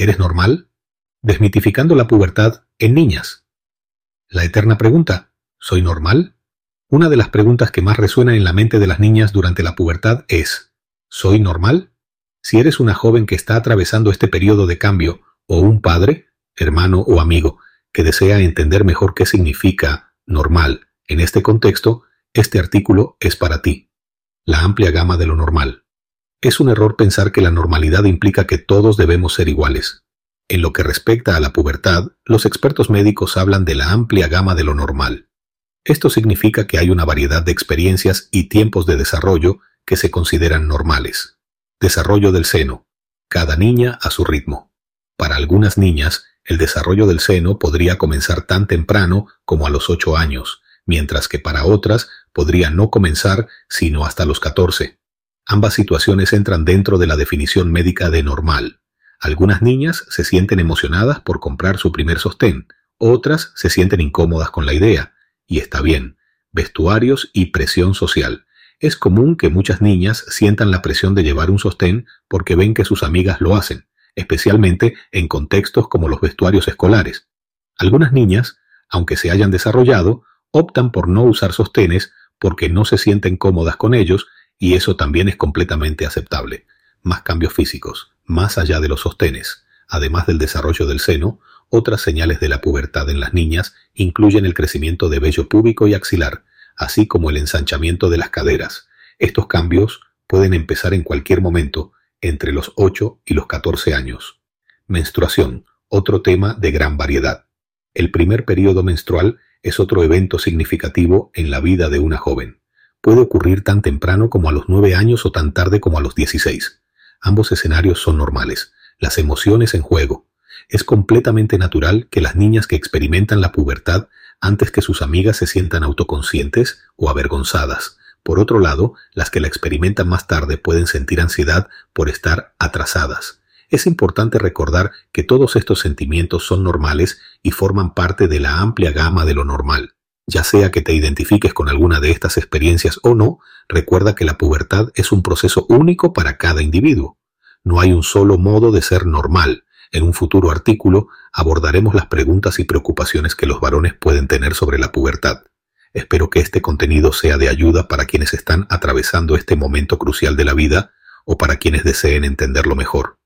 ¿Eres normal? Desmitificando la pubertad en niñas. La eterna pregunta, ¿soy normal? Una de las preguntas que más resuenan en la mente de las niñas durante la pubertad es, ¿soy normal? Si eres una joven que está atravesando este periodo de cambio, o un padre, hermano o amigo, que desea entender mejor qué significa normal en este contexto, este artículo es para ti. La amplia gama de lo normal. Es un error pensar que la normalidad implica que todos debemos ser iguales. En lo que respecta a la pubertad, los expertos médicos hablan de la amplia gama de lo normal. Esto significa que hay una variedad de experiencias y tiempos de desarrollo que se consideran normales. Desarrollo del seno. Cada niña a su ritmo. Para algunas niñas, el desarrollo del seno podría comenzar tan temprano como a los 8 años, mientras que para otras podría no comenzar sino hasta los 14. Ambas situaciones entran dentro de la definición médica de normal. Algunas niñas se sienten emocionadas por comprar su primer sostén, otras se sienten incómodas con la idea, y está bien. Vestuarios y presión social. Es común que muchas niñas sientan la presión de llevar un sostén porque ven que sus amigas lo hacen, especialmente en contextos como los vestuarios escolares. Algunas niñas, aunque se hayan desarrollado, optan por no usar sostenes porque no se sienten cómodas con ellos y eso también es completamente aceptable. Más cambios físicos, más allá de los sostenes, además del desarrollo del seno, otras señales de la pubertad en las niñas incluyen el crecimiento de vello púbico y axilar, así como el ensanchamiento de las caderas. Estos cambios pueden empezar en cualquier momento, entre los 8 y los 14 años. Menstruación, otro tema de gran variedad. El primer periodo menstrual es otro evento significativo en la vida de una joven. Puede ocurrir tan temprano como a los 9 años o tan tarde como a los 16. Ambos escenarios son normales. Las emociones en juego. Es completamente natural que las niñas que experimentan la pubertad antes que sus amigas se sientan autoconscientes o avergonzadas. Por otro lado, las que la experimentan más tarde pueden sentir ansiedad por estar atrasadas. Es importante recordar que todos estos sentimientos son normales y forman parte de la amplia gama de lo normal. Ya sea que te identifiques con alguna de estas experiencias o no, recuerda que la pubertad es un proceso único para cada individuo. No hay un solo modo de ser normal, en un futuro artículo abordaremos las preguntas y preocupaciones que los varones pueden tener sobre la pubertad. Espero que este contenido sea de ayuda para quienes están atravesando este momento crucial de la vida o para quienes deseen entenderlo mejor.